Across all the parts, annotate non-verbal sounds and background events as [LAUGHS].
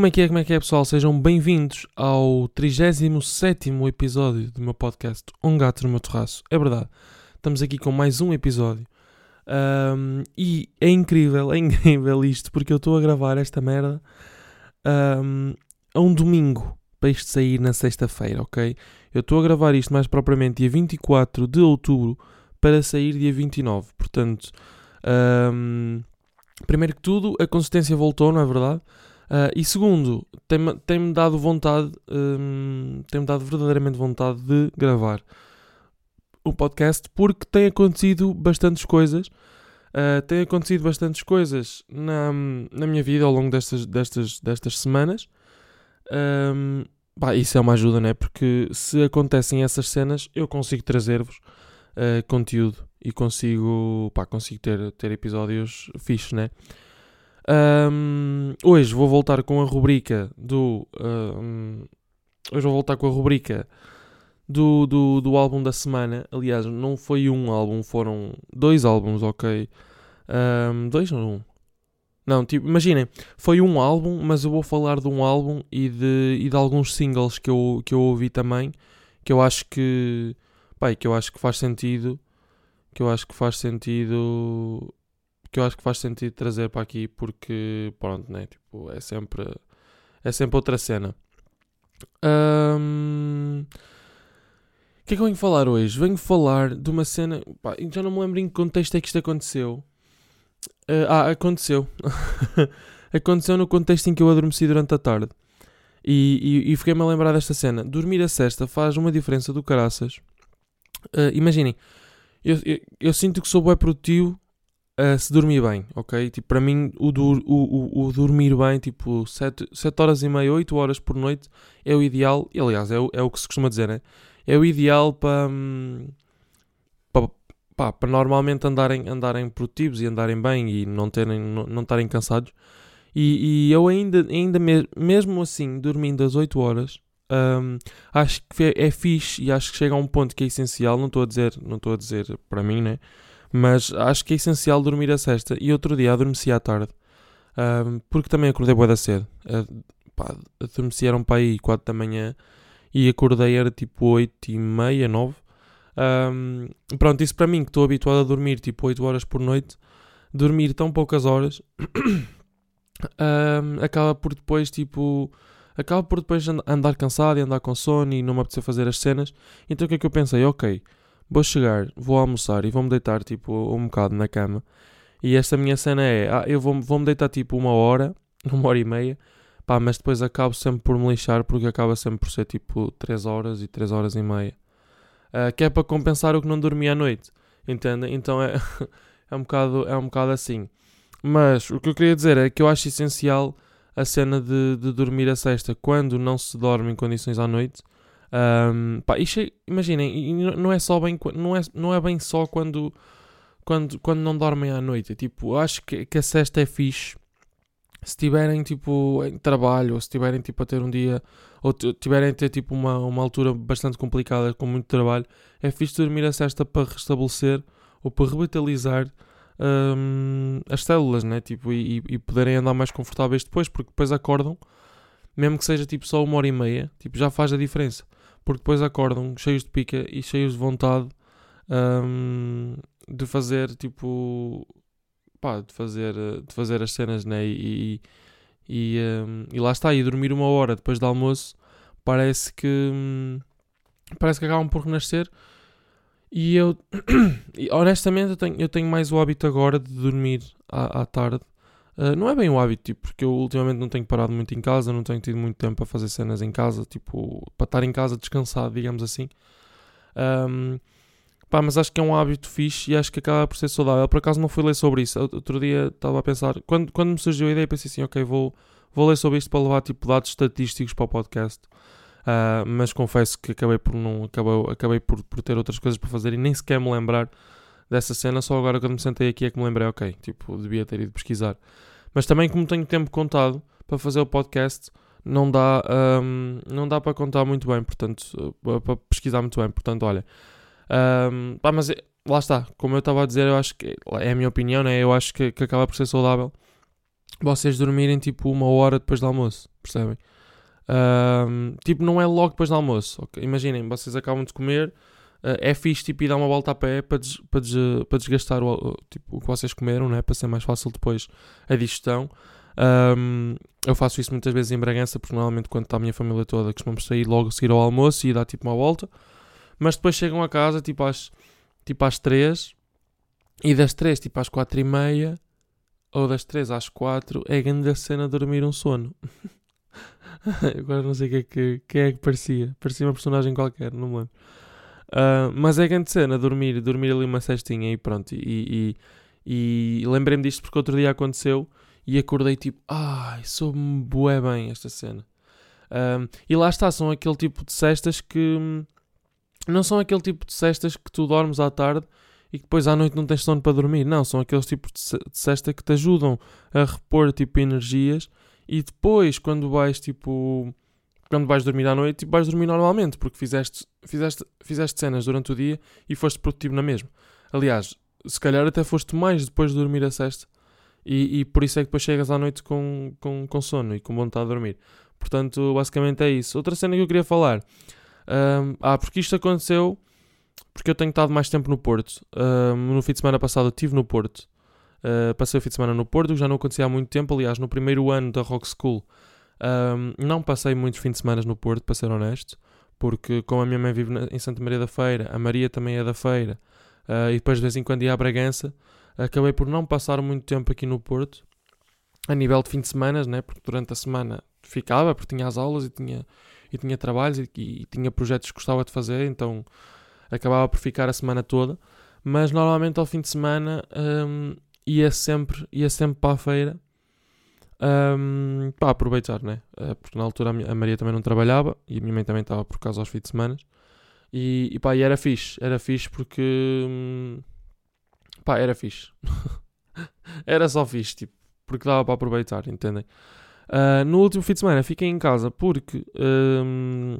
Como é que é, como é que é, pessoal? Sejam bem-vindos ao 37 episódio do meu podcast Um Gato no Meu Terraço. É verdade, estamos aqui com mais um episódio. Um, e é incrível, é incrível isto, porque eu estou a gravar esta merda um, a um domingo para isto sair na sexta-feira, ok? Eu estou a gravar isto mais propriamente dia 24 de outubro para sair dia 29. Portanto, um, primeiro que tudo, a consistência voltou, não é verdade? Uh, e segundo, tem-me tem dado vontade, um, tem-me dado verdadeiramente vontade de gravar o podcast porque tem acontecido bastantes coisas. Uh, tem acontecido bastantes coisas na, na minha vida ao longo destas, destas, destas semanas. Um, bah, isso é uma ajuda, né? Porque se acontecem essas cenas, eu consigo trazer-vos uh, conteúdo e consigo, pá, consigo ter, ter episódios fixos, né? Um, hoje vou voltar com a rubrica do. Um, hoje vou voltar com a rubrica do, do, do álbum da semana. Aliás, não foi um álbum, foram dois álbuns, ok? Um, dois ou um? Não, tipo, imaginem, foi um álbum, mas eu vou falar de um álbum e de, e de alguns singles que eu, que eu ouvi também, que eu acho que, pai, que eu acho que faz sentido, que eu acho que faz sentido que eu acho que faz sentido trazer para aqui porque, pronto, né? Tipo, é sempre, é sempre outra cena. Um, o que é que eu venho falar hoje? Venho falar de uma cena. Pá, já não me lembro em que contexto é que isto aconteceu. Uh, ah, aconteceu. [LAUGHS] aconteceu no contexto em que eu adormeci durante a tarde. E, e, e fiquei-me a lembrar desta cena. Dormir a cesta faz uma diferença do caraças. Uh, imaginem, eu, eu, eu, sinto que sou bem produtivo uh, se dormir bem, ok? Tipo, para mim, o, dur, o, o, o, dormir bem, tipo, 7, 7 horas e meia, 8 horas por noite é o ideal. E, aliás, é o, é o que se costuma dizer, né? É o ideal para. Hum, para, para normalmente andarem, andarem produtivos e andarem bem e não terem não, não estarem cansados. E, e, eu ainda, ainda me, mesmo assim, dormindo às 8 horas, um, acho que é, é fixe e acho que chega a um ponto que é essencial. Não estou a dizer, não estou a dizer para mim, né? Mas acho que é essencial dormir a sexta. E outro dia adormeci à tarde. Um, porque também acordei boa da cedo. Uh, pá, adormeci eram para aí 4 da manhã. E acordei era tipo 8 e meia, 9. Um, pronto, isso para mim que estou habituado a dormir tipo 8 horas por noite. Dormir tão poucas horas. [COUGHS] um, acaba por depois tipo acaba por depois andar cansado e andar com sono e não me apetecer fazer as cenas. Então o que é que eu pensei? Ok, vou chegar, vou almoçar e vou-me deitar tipo um bocado na cama. E esta minha cena é, ah, eu vou-me vou deitar tipo uma hora, [LAUGHS] uma hora e meia, pá, mas depois acabo sempre por me lixar porque acaba sempre por ser tipo 3 horas e 3 horas e meia. Uh, que é para compensar o que não dormi à noite, entende? Então é, [LAUGHS] é, um bocado, é um bocado assim. Mas o que eu queria dizer é que eu acho essencial a cena de, de dormir a sexta quando não se dorme em condições à noite um, pá, imaginem, não é só bem, não é, não é bem só quando, quando, quando não dormem à noite. Tipo, acho que, que a sexta é fixe se tiverem tipo em trabalho, ou se tiverem tipo a ter um dia, ou tiverem a ter tipo uma, uma altura bastante complicada com muito trabalho, é fixe dormir a sexta para restabelecer ou para revitalizar um, as células, né? Tipo, e, e poderem andar mais confortáveis depois, porque depois acordam, mesmo que seja tipo só uma hora e meia, tipo, já faz a diferença porque depois acordam cheios de pica e cheios de vontade um, de fazer tipo pá, de fazer, de fazer as cenas né? e, e, um, e lá está, e dormir uma hora depois do almoço parece que hum, parece que acabam por renascer e eu [CLEARS THROAT] honestamente eu tenho, eu tenho mais o hábito agora de dormir à, à tarde Uh, não é bem o hábito, tipo, porque eu ultimamente não tenho parado muito em casa, não tenho tido muito tempo para fazer cenas em casa, tipo, para estar em casa descansado, digamos assim. Um, pá, mas acho que é um hábito fixe e acho que acaba por ser saudável. Por acaso não fui ler sobre isso. Outro dia estava a pensar, quando, quando me surgiu a ideia, pensei assim, ok, vou, vou ler sobre isto para levar tipo dados estatísticos para o podcast. Uh, mas confesso que acabei por não acabei, acabei por, por ter outras coisas para fazer e nem sequer me lembrar dessa cena, só agora quando me sentei aqui é que me lembrei, ok, tipo, devia ter ido pesquisar. Mas também como tenho tempo contado para fazer o podcast, não dá, um, não dá para contar muito bem, portanto, para pesquisar muito bem, portanto, olha. Um, pá, mas é, lá está, como eu estava a dizer, eu acho que é a minha opinião, né? Eu acho que, que acaba por ser saudável vocês dormirem tipo uma hora depois do almoço. percebem? Um, tipo, não é logo depois do almoço. Okay? Imaginem, vocês acabam de comer, é fixe tipo, ir dar uma volta a pé para, des, para, des, para desgastar o, tipo, o que vocês comeram, né? para ser mais fácil depois a digestão. Um, eu faço isso muitas vezes em Bragança, porque normalmente quando está a minha família toda costumamos sair logo a seguir ao almoço e dar tipo uma volta. Mas depois chegam a casa tipo às, tipo às 3 e das 3 tipo às 4 e meia ou das 3 às 4 é grande a cena dormir um sono. [LAUGHS] Agora não sei o que é que, que, é que parecia. Parecia uma personagem qualquer, não me lembro. Uh, mas é grande cena dormir, dormir ali uma cestinha e pronto. E, e, e lembrei-me disto porque outro dia aconteceu e acordei tipo, ai, soube-me bué bem esta cena. Um, e lá está, são aquele tipo de cestas que não são aquele tipo de cestas que tu dormes à tarde e que depois à noite não tens sono para dormir. Não, são aqueles tipos de cesta que te ajudam a repor tipo energias e depois quando vais tipo quando vais dormir à noite, vais dormir normalmente, porque fizeste, fizeste, fizeste cenas durante o dia e foste produtivo na mesma. Aliás, se calhar até foste mais depois de dormir a cesta e, e por isso é que depois chegas à noite com, com, com sono e com vontade de dormir. Portanto, basicamente é isso. Outra cena que eu queria falar. Um, ah, porque isto aconteceu porque eu tenho estado mais tempo no Porto. Um, no fim de semana passado estive no Porto. Uh, passei o fim de semana no Porto, já não acontecia há muito tempo. Aliás, no primeiro ano da Rock School um, não passei muitos fins de semana no Porto, para ser honesto. Porque como a minha mãe vive na, em Santa Maria da Feira, a Maria também é da Feira, uh, e depois de vez em quando ia à Bragança, acabei por não passar muito tempo aqui no Porto. A nível de fim de semana, né? porque durante a semana ficava, porque tinha as aulas e tinha, e tinha trabalhos e, e, e tinha projetos que gostava de fazer, então acabava por ficar a semana toda, mas normalmente ao fim de semana um, ia, sempre, ia sempre para a feira um, para aproveitar, né? Uh, porque na altura a, Maria também não trabalhava e a minha mãe também estava por causa aos fins de semana. E, e pá, e era fixe, era fixe porque hum, pá, era fixe. [LAUGHS] era só fixe, tipo, porque dava para aproveitar, entendem? Uh, no último fim de semana fiquei em casa porque um,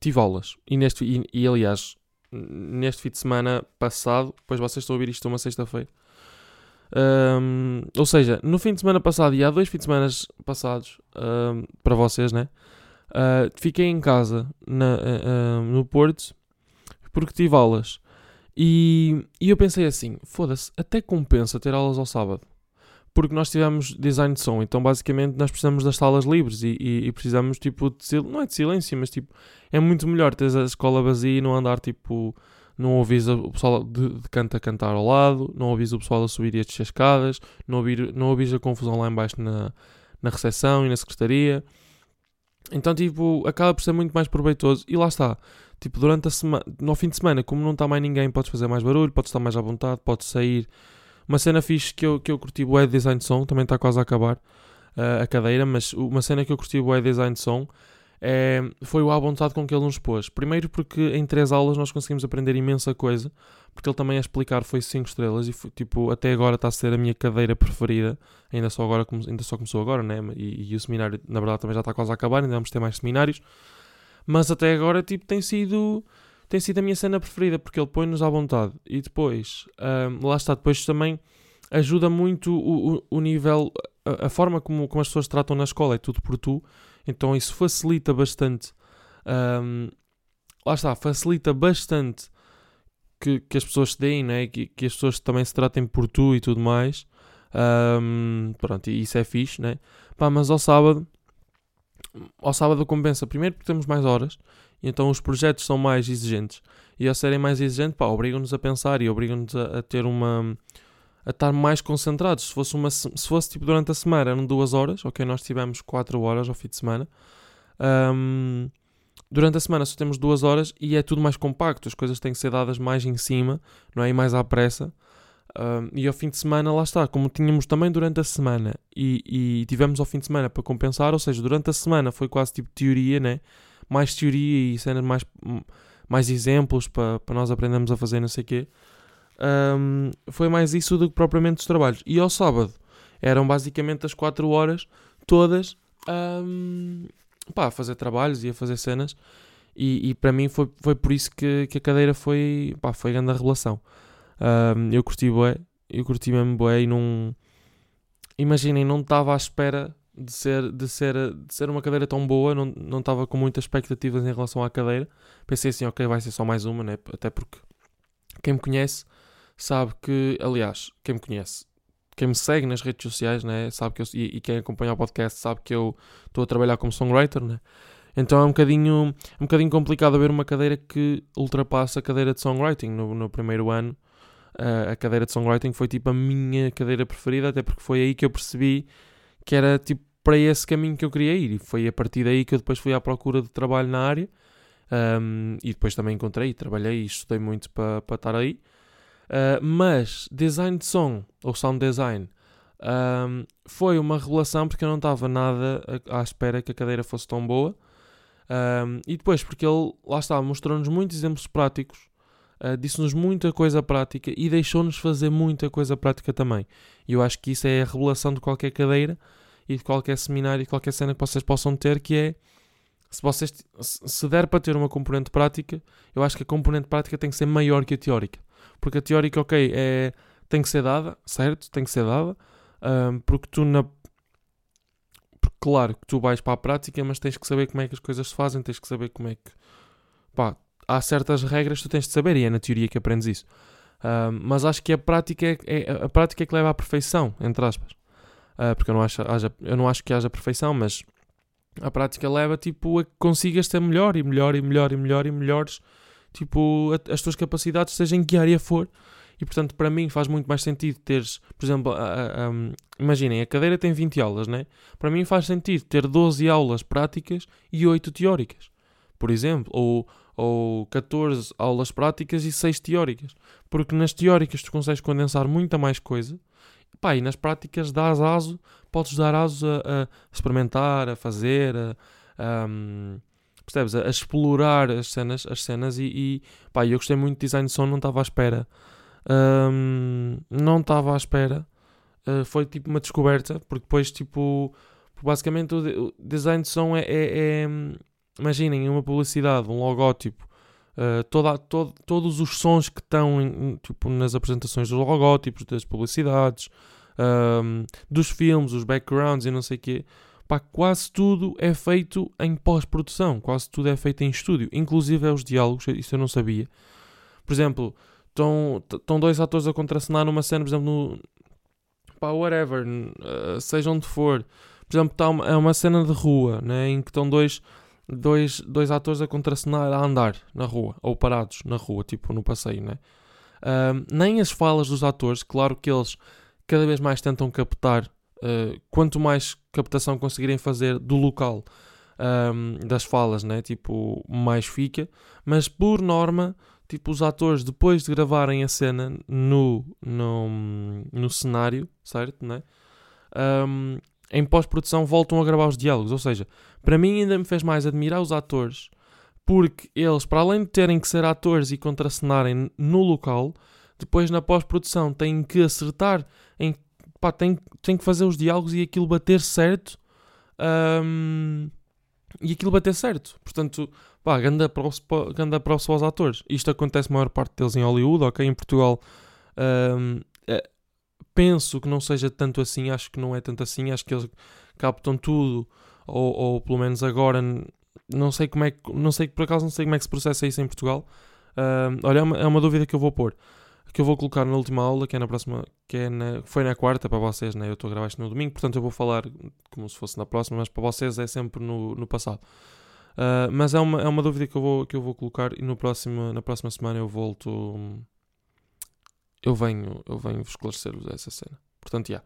tive aulas e, neste, e, e aliás neste fim de semana passado, depois vocês estão a ouvir isto uma sexta-feira. Um, ou seja, no fim de semana passado e há dois fins de semana passados um, para vocês, né? Uh, fiquei em casa na, uh, no Porto porque tive aulas e, e eu pensei assim: foda-se, até compensa ter aulas ao sábado porque nós tivemos design de som, então basicamente nós precisamos das salas livres e, e, e precisamos tipo de silêncio, não é de silêncio, mas tipo é muito melhor ter a escola vazia e não andar tipo, não ouvis o pessoal de, de canto a cantar ao lado, não ouvis o pessoal a subir e a descer escadas, não, ouvir, não ouvis a confusão lá embaixo na, na recepção e na secretaria. Então, tipo, acaba por ser muito mais proveitoso. E lá está. Tipo, durante a semana, no fim de semana, como não está mais ninguém, podes fazer mais barulho, podes estar mais à vontade, podes sair uma cena fixe que eu, que eu curti o design de som, também está quase a acabar uh, a cadeira, mas uma cena que eu curti o design de som é, foi o à vontade com que ele nos pôs. Primeiro porque em três aulas nós conseguimos aprender imensa coisa, porque ele também a explicar foi 5 estrelas e foi, tipo, até agora está a ser a minha cadeira preferida, ainda só, agora, ainda só começou agora, né? E, e o seminário na verdade também já está quase a acabar, ainda vamos ter mais seminários, mas até agora tipo, tem sido tem sido a minha cena preferida, porque ele põe-nos à vontade. E depois, um, lá está, depois também ajuda muito o, o, o nível, a, a, forma como, como as pessoas tratam na escola, é tudo por tu. Então isso facilita bastante. Um, lá está, facilita bastante que, que as pessoas se deem, né? que, que as pessoas também se tratem por tu e tudo mais. Um, pronto, isso é fixe, né? Pá, mas ao sábado, ao sábado compensa. Primeiro porque temos mais horas então os projetos são mais exigentes. E ao serem mais exigentes, pá, obrigam-nos a pensar e obrigam-nos a, a, ter uma. A estar mais concentrados. Se fosse, uma, se fosse tipo durante a semana, eram duas horas, ok? Nós tivemos quatro horas ao fim de semana. Um, durante a semana só temos duas horas e é tudo mais compacto, as coisas têm que ser dadas mais em cima, não é? E mais à pressa. Um, e ao fim de semana, lá está, como tínhamos também durante a semana e, e tivemos ao fim de semana para compensar, ou seja, durante a semana foi quase tipo teoria, né? mais teoria e cenas mais, mais exemplos para, para nós aprendermos a fazer não sei o quê. Um, foi mais isso do que propriamente os trabalhos. E ao sábado eram basicamente as 4 horas todas um, pá, a fazer trabalhos e a fazer cenas. E, e para mim foi, foi por isso que, que a cadeira foi, pá, foi grande a revelação. Um, eu curti bué, eu curti mesmo bué e não... Imaginem, não estava à espera de ser, de ser, de ser uma cadeira tão boa, não, não estava com muitas expectativas em relação à cadeira. Pensei assim, ok, vai ser só mais uma, né? Até porque quem me conhece sabe que, aliás, quem me conhece, quem me segue nas redes sociais, né? Sabe que eu, e, e quem acompanha o podcast sabe que eu estou a trabalhar como songwriter, né? Então é um bocadinho, é um bocadinho complicado haver uma cadeira que ultrapassa a cadeira de songwriting. No, no primeiro ano, uh, a cadeira de songwriting foi tipo a minha cadeira preferida, até porque foi aí que eu percebi que era tipo para esse caminho que eu queria ir. E foi a partir daí que eu depois fui à procura de trabalho na área. Um, e depois também encontrei, trabalhei e estudei muito para pa estar aí. Uh, mas design de som, ou sound design, um, foi uma revelação porque eu não estava nada à espera que a cadeira fosse tão boa. Um, e depois, porque ele, lá está, mostrou-nos muitos exemplos práticos, uh, disse-nos muita coisa prática e deixou-nos fazer muita coisa prática também. E eu acho que isso é a revelação de qualquer cadeira e de qualquer seminário e qualquer cena que vocês possam ter, que é se vocês se der para ter uma componente prática, eu acho que a componente prática tem que ser maior que a teórica. Porque a teórica, ok, é, tem que ser dada, certo? Tem que ser dada, um, porque tu na porque claro que tu vais para a prática, mas tens que saber como é que as coisas se fazem, tens que saber como é que pá, há certas regras que tu tens de saber e é na teoria que aprendes isso. Um, mas acho que a prática é, é, a prática é que leva à perfeição, entre aspas. Uh, porque eu não, acho, haja, eu não acho que haja perfeição, mas a prática leva tipo a que consigas ser melhor e melhor e melhor e melhor e melhores tipo a, as tuas capacidades seja em que área for. E portanto para mim faz muito mais sentido teres por exemplo a, a, um, imaginem a cadeira tem 20 aulas né? Para mim faz sentido ter 12 aulas práticas e 8 teóricas por exemplo ou ou 14 aulas práticas e 6 teóricas. Porque nas teóricas tu consegues condensar muita mais coisa. Pá, e nas práticas dás aso, podes dar aso a, a experimentar, a fazer, a, a, percebes? A, a, explorar as cenas, as cenas e, e pá, eu gostei muito de design de som, não estava à espera. Um, não estava à espera. Uh, foi tipo uma descoberta, porque depois, tipo, basicamente o, design de som é, é, é imaginem, uma publicidade, um logótipo, uh, toda, todo, todos os sons que estão em, tipo, nas apresentações dos logótipos, das publicidades, um, dos filmes, os backgrounds e não sei o quê. Pá, quase tudo é feito em pós-produção, quase tudo é feito em estúdio, inclusive é os diálogos, isso eu não sabia. Por exemplo, estão dois atores a contracenar numa cena, por exemplo, no. pá, whatever, uh, seja onde for. Por exemplo, tá uma, é uma cena de rua, né, em que estão dois, dois, dois atores a contracenar a andar na rua, ou parados na rua, tipo no passeio, né? Uh, nem as falas dos atores, claro que eles cada vez mais tentam captar, uh, quanto mais captação conseguirem fazer do local um, ehm, das falas, né? tipo, mais fica, mas por norma, tipo, os atores depois de gravarem a cena no, no, no cenário, certo, né? Um, ehm, em pós-produção voltam a gravar os diálogos, ou seja, para mim ainda me fez mais admirar os atores, porque eles, para além de terem que ser atores e contracenarem no local, depois na pós-produção têm que acertar em pá, têm, têm que fazer os diálogos e aquilo bater certo um, e aquilo bater certo. Portanto, pá, ganda props, ganda aos atores. Isto acontece a maior parte deles em Hollywood, ok? Em Portugal um, é, penso que não seja tanto assim, acho que não é tanto assim, acho que eles captam tudo, ou, ou pelo menos agora não sei como é que, não sei, por acaso não sei como é que se processa isso em Portugal. Um, olha, é uma, é uma dúvida que eu vou pôr que eu vou colocar na última aula, que é na próxima, que é na, foi na quarta para vocês, né? Eu estou a gravar isto no domingo, portanto eu vou falar como se fosse na próxima, mas para vocês é sempre no, no passado. Uh, mas é uma, é uma dúvida que eu vou, que eu vou colocar e no próximo, na próxima semana eu volto. Eu venho, eu venho esclarecer-vos essa cena. Portanto, já.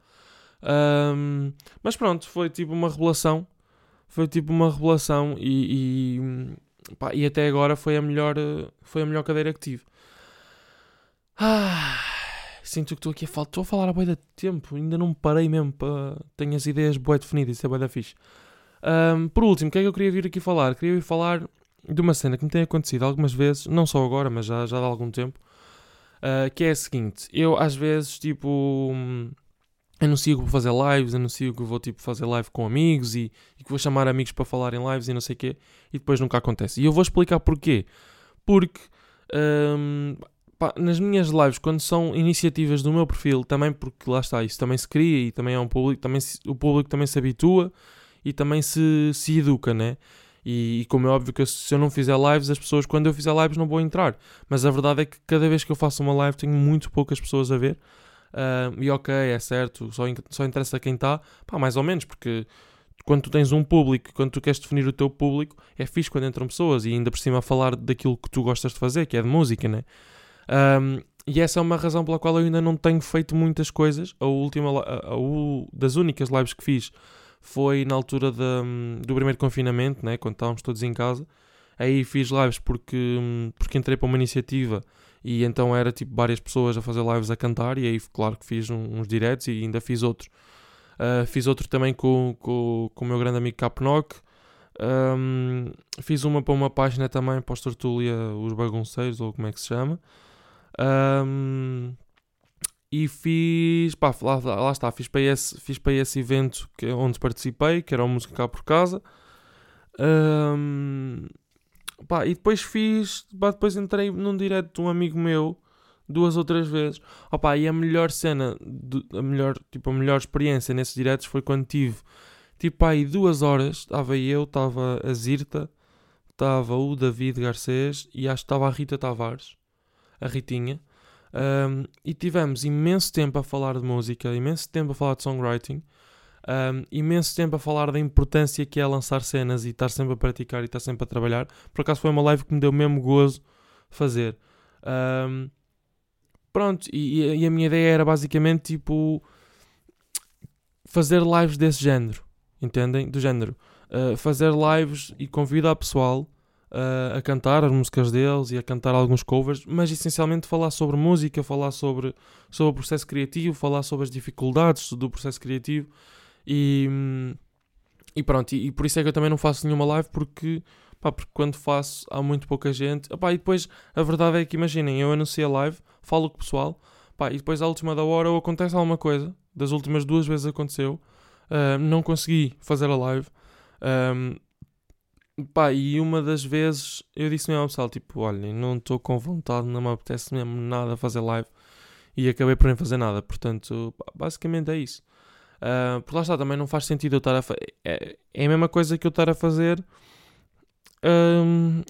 Yeah. Um, mas pronto, foi tipo uma revelação. Foi tipo uma revelação e, e, pá, e até agora foi a melhor, foi a melhor cadeira que tive. Ah, sinto que estou aqui a falar. Estou a falar a boia de tempo. Ainda não parei mesmo para. Tenho as ideias boas definidas. Isso é boia da fixe. Um, por último, o que é que eu queria vir aqui falar? Queria vir falar de uma cena que me tem acontecido algumas vezes, não só agora, mas já, já há algum tempo. Uh, que é a seguinte: eu às vezes, tipo. Anuncio que vou fazer lives, anuncio que vou tipo, fazer live com amigos e, e que vou chamar amigos para falar em lives e não sei o quê, e depois nunca acontece. E eu vou explicar porquê. Porque um, pá, nas minhas lives, quando são iniciativas do meu perfil, também porque lá está, isso também se cria e também é um público, também se, o público também se habitua e também se, se educa, né? E, e como é óbvio que se eu não fizer lives, as pessoas, quando eu fizer lives, não vão entrar. Mas a verdade é que cada vez que eu faço uma live, tenho muito poucas pessoas a ver. Uh, e ok, é certo, só, só interessa quem está, pá, mais ou menos, porque quando tu tens um público, quando tu queres definir o teu público, é fixe quando entram pessoas e ainda por cima falar daquilo que tu gostas de fazer, que é de música, né? Um, e essa é uma razão pela qual eu ainda não tenho feito muitas coisas. A última, a, a, a, das únicas lives que fiz foi na altura de, do primeiro confinamento, né? quando estávamos todos em casa. Aí fiz lives porque, porque entrei para uma iniciativa e então era tipo várias pessoas a fazer lives a cantar. E aí, claro que fiz um, uns directs e ainda fiz outro Uh, fiz outro também com, com, com o meu grande amigo Capnock. Um, fiz uma para uma página também para os Tortulia, os Bagunceiros, ou como é que se chama. Um, e fiz, pá, lá, lá, está, fiz para, esse, fiz para esse evento que, onde participei, que era o Música Cá por Casa. Um, pá, e depois fiz, pá, depois entrei num direto de um amigo meu duas ou três vezes. Opa, e a melhor cena, a melhor, tipo, a melhor experiência nesses diretos foi quando tive, tipo, aí duas horas, estava eu, estava a Zirta, estava o David Garcês e acho que estava a Rita Tavares, a Ritinha. Um, e tivemos imenso tempo a falar de música, imenso tempo a falar de songwriting, um, imenso tempo a falar da importância que é lançar cenas e estar sempre a praticar e estar sempre a trabalhar. Por acaso foi uma live que me deu mesmo gozo fazer. Um, Pronto, e, e, a minha ideia era basicamente tipo fazer lives desse género, entendem? Do género. Uh, fazer lives e convidar pessoal uh, a cantar as músicas deles e a cantar alguns covers, mas essencialmente falar sobre música, falar sobre, sobre o processo criativo, falar sobre as dificuldades do processo criativo e, e pronto. E, e por isso é que eu também não faço nenhuma live porque Pá, porque quando faço há muito pouca gente. Pá, e depois a verdade é que imaginem, eu anuncio a live, falo com o pessoal, pá, e depois à última da hora ou acontece alguma coisa, das últimas duas vezes aconteceu, uh, não consegui fazer a live. Um, pá, e uma das vezes eu disse mesmo ao pessoal, tipo, olhem, não estou com vontade, não me apetece mesmo nada fazer live. E acabei por nem fazer nada, portanto, pá, basicamente é isso. Uh, por lá está, também não faz sentido eu estar a fazer. É, é a mesma coisa que eu estar a fazer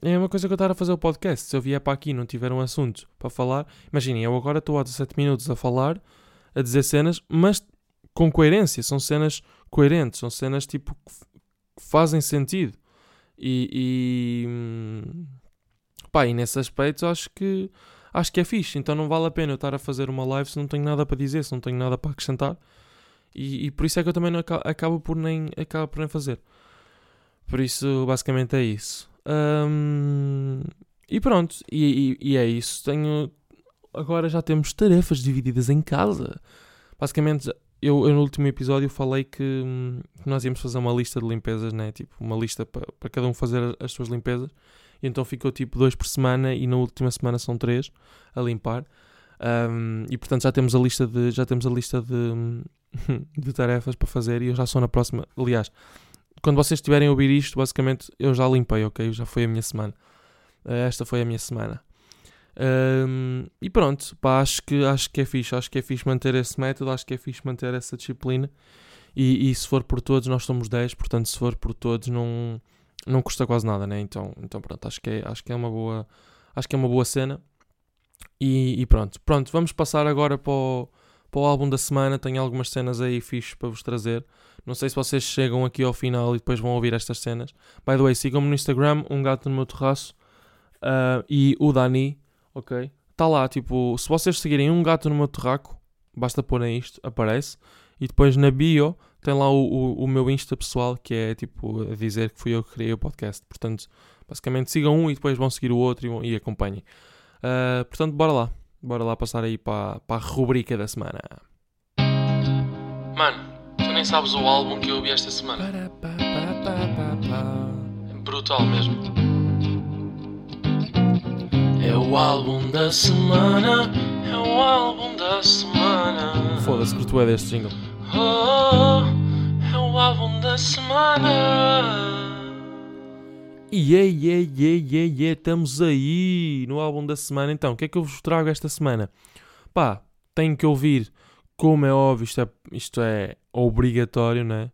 é uma coisa que eu estar a fazer o podcast. Se eu vier para aqui e não tiver um assunto para falar, imaginem, eu agora estou há 17 minutos a falar, a dizer cenas, mas com coerência. São cenas coerentes, são cenas tipo que fazem sentido. E, e, hum, pá, e nesse aspecto acho que acho que é fixe. Então não vale a pena eu estar a fazer uma live se não tenho nada para dizer, se não tenho nada para acrescentar. E, e por isso é que eu também não acabo, acabo por nem acabo por nem fazer. Por isso, basicamente é isso. Um, e pronto, e, e, e, é isso. Tenho. Agora já temos tarefas divididas em casa. Basicamente, eu, eu no último episódio falei que, que, nós íamos fazer uma lista de limpezas, né? Tipo, uma lista para, cada um fazer as suas limpezas. E então ficou tipo dois por semana e na última semana são três a limpar. Um, e portanto já temos a lista de já temos a lista de, [LAUGHS] de tarefas para fazer e eu já sou na próxima. Aliás, quando vocês estiverem a ouvir isto, basicamente eu já limpei, ok? Já foi a minha semana. Uh, esta foi a minha semana. Um, e pronto, pá, acho que, acho que é fixe. Acho que é fixe manter esse método, acho que é fixe manter essa disciplina. E, e se for por todos, nós somos 10, portanto, se for por todos, não, não custa quase nada, né? Então, então pronto, acho que é, acho que é uma boa, acho que é uma boa cena. E, e pronto, pronto, vamos passar agora para o, para o álbum da semana. Tenho algumas cenas aí fixes para vos trazer. Não sei se vocês chegam aqui ao final e depois vão ouvir estas cenas. By the way, sigam-me no Instagram, um gato no meu terraço uh, e o Dani, ok? Está lá, tipo, se vocês seguirem um gato no meu terraco, basta porem isto, aparece. E depois na bio tem lá o, o, o, meu Insta pessoal, que é tipo a dizer que fui eu que criei o podcast. Portanto, basicamente sigam um e depois vão seguir o outro e, vão, e acompanhem. Uh, portanto, bora lá. Bora lá passar aí para, para a rubrica da semana. Mano, tu nem sabes o álbum que eu ouvi esta semana. É brutal mesmo. É o álbum da semana. É o álbum da semana. Foda-se que tu é deste jingle. Oh, é o álbum da semana. E yeah, yeah, yeah, yeah, yeah, estamos aí no álbum da semana. Então, o que é que eu vos trago esta semana? Pá, tenho que ouvir, como é óbvio, isto é, isto é obrigatório, né?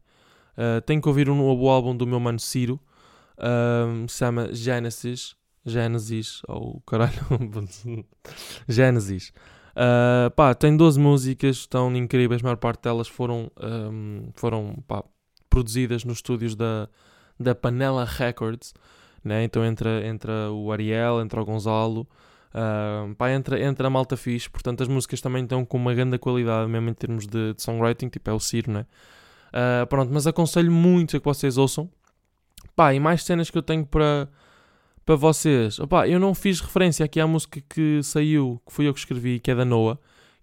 Uh, tenho que ouvir um novo álbum do meu mano Ciro, uh, se chama Genesis. Genesis, ou oh, caralho, [LAUGHS] Genesis. Uh, pá, tem 12 músicas, estão incríveis, a maior parte delas foram, um, foram pá, produzidas nos estúdios da, da Panela Records, né? então entra, entra o Ariel, entra o Gonzalo, uh, pá, entra, entra a malta fixe, portanto as músicas também estão com uma grande qualidade, mesmo em termos de, de songwriting, tipo é o Ciro, né? Uh, pronto, mas aconselho muito a que vocês ouçam. Pá, e mais cenas que eu tenho para para vocês. Opa, eu não fiz referência aqui à música que saiu, que fui eu que escrevi, que é da Noah,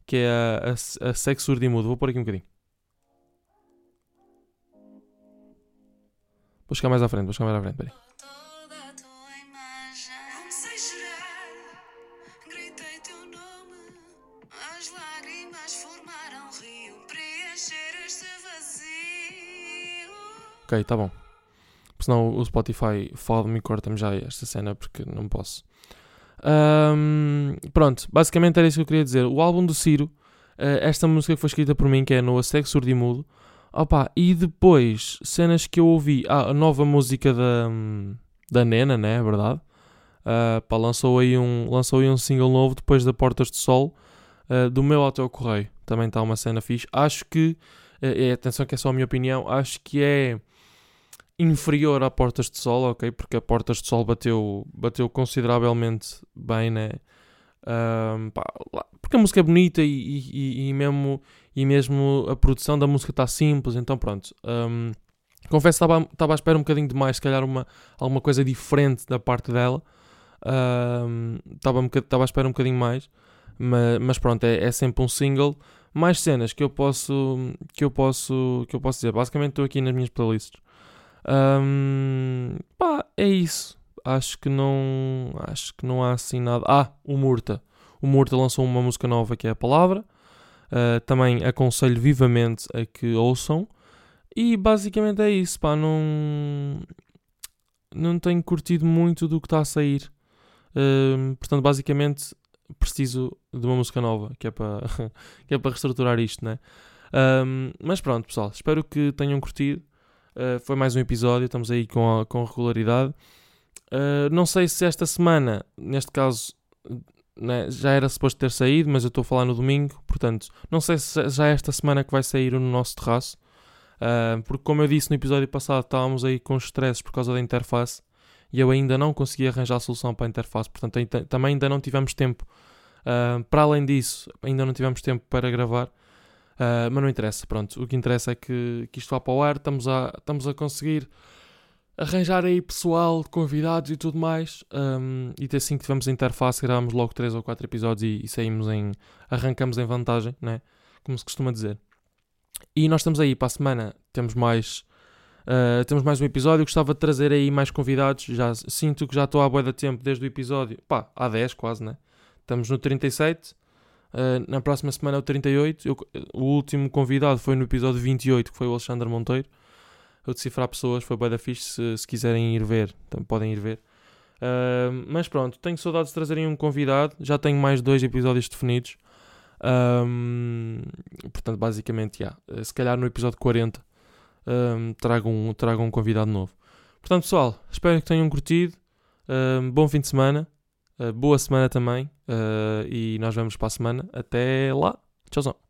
que é a, a, a Sexo Surdo Vou pôr aqui um bocadinho. Vou chegar mais à frente, vou chegar mais à frente, peraí. Ok, tá bom senão o Spotify fala-me e corta-me já esta cena porque não posso. Um, pronto, basicamente era isso que eu queria dizer. O álbum do Ciro, uh, esta música que foi escrita por mim, que é No Sexo Surdo e Mudo. Opa, e depois, cenas que eu ouvi. Ah, a nova música da, da Nena, né? É verdade. Uh, pá, lançou, aí um, lançou aí um single novo depois da Portas de Sol. Uh, do meu até ao correio. Também está uma cena fixe. Acho que. Uh, atenção, que é só a minha opinião. Acho que é inferior a Portas de Sol, ok? Porque a Portas de Sol bateu, bateu consideravelmente bem, né? Um, pá, porque a música é bonita e, e, e, mesmo, e mesmo a produção da música está simples, então pronto. Um, confesso que estava à espera um bocadinho demais, se calhar uma, alguma coisa diferente da parte dela. Estava um, à espera um bocadinho mais, mas, mas pronto, é, é sempre um single. Mais cenas que eu posso que eu posso que eu posso dizer. Basicamente estou aqui nas minhas playlists. Um, pá, é isso. Acho que não. Acho que não há assim nada. Ah, o Murta. O Murta lançou uma música nova que é a Palavra. Uh, também aconselho vivamente a que ouçam. E basicamente é isso, pá. Não. Não tenho curtido muito do que está a sair. Portanto, basicamente preciso de uma música nova que é para [LAUGHS] que é para reestruturar isto, né? Um, mas pronto, pessoal, espero que tenham curtido. Uh, foi mais um episódio, estamos aí com, a, com regularidade. Uh, não sei se esta semana, neste caso, né, já era suposto ter saído, mas eu estou a falar no domingo, portanto, não sei se já é esta semana que vai sair no nosso terraço. Uh, porque, como eu disse no episódio passado, estávamos aí com estresses por causa da interface e eu ainda não consegui arranjar a solução para a interface, portanto, também ainda não tivemos tempo. Para além disso, ainda não tivemos tempo para gravar. Uh, mas não interessa, pronto. O que interessa é que, que isto vá para o ar, estamos a, estamos a conseguir arranjar aí pessoal, convidados e tudo mais. Um, e assim que tivemos a interface, gravámos logo 3 ou 4 episódios e, e, saímos em. arrancamos em vantagem, né? Como se costuma dizer. E nós estamos aí para a semana, temos mais. Uh, temos mais um episódio. Gostava de trazer aí mais convidados. Já sinto que já estou à boia da tempo desde o episódio. Pá, há 10 quase, né? Estamos no 37. Uh, na próxima semana é o 38. Eu, o último convidado foi no episódio 28, que foi o Alexandre Monteiro. Eu decifrar pessoas, foi bem da fixe. Se, se, quiserem ir ver, podem ir ver. Uh, mas pronto, tenho saudades de trazerem um convidado. Já tenho mais dois episódios definidos. Um, portanto, basicamente, yeah, se calhar no episódio 40 um, trago, um, trago um convidado novo. Portanto, pessoal, espero que tenham curtido. Um, bom fim de semana. Uh, boa semana também. Uh, e nós vemos para a semana. Até lá. Tchauzão.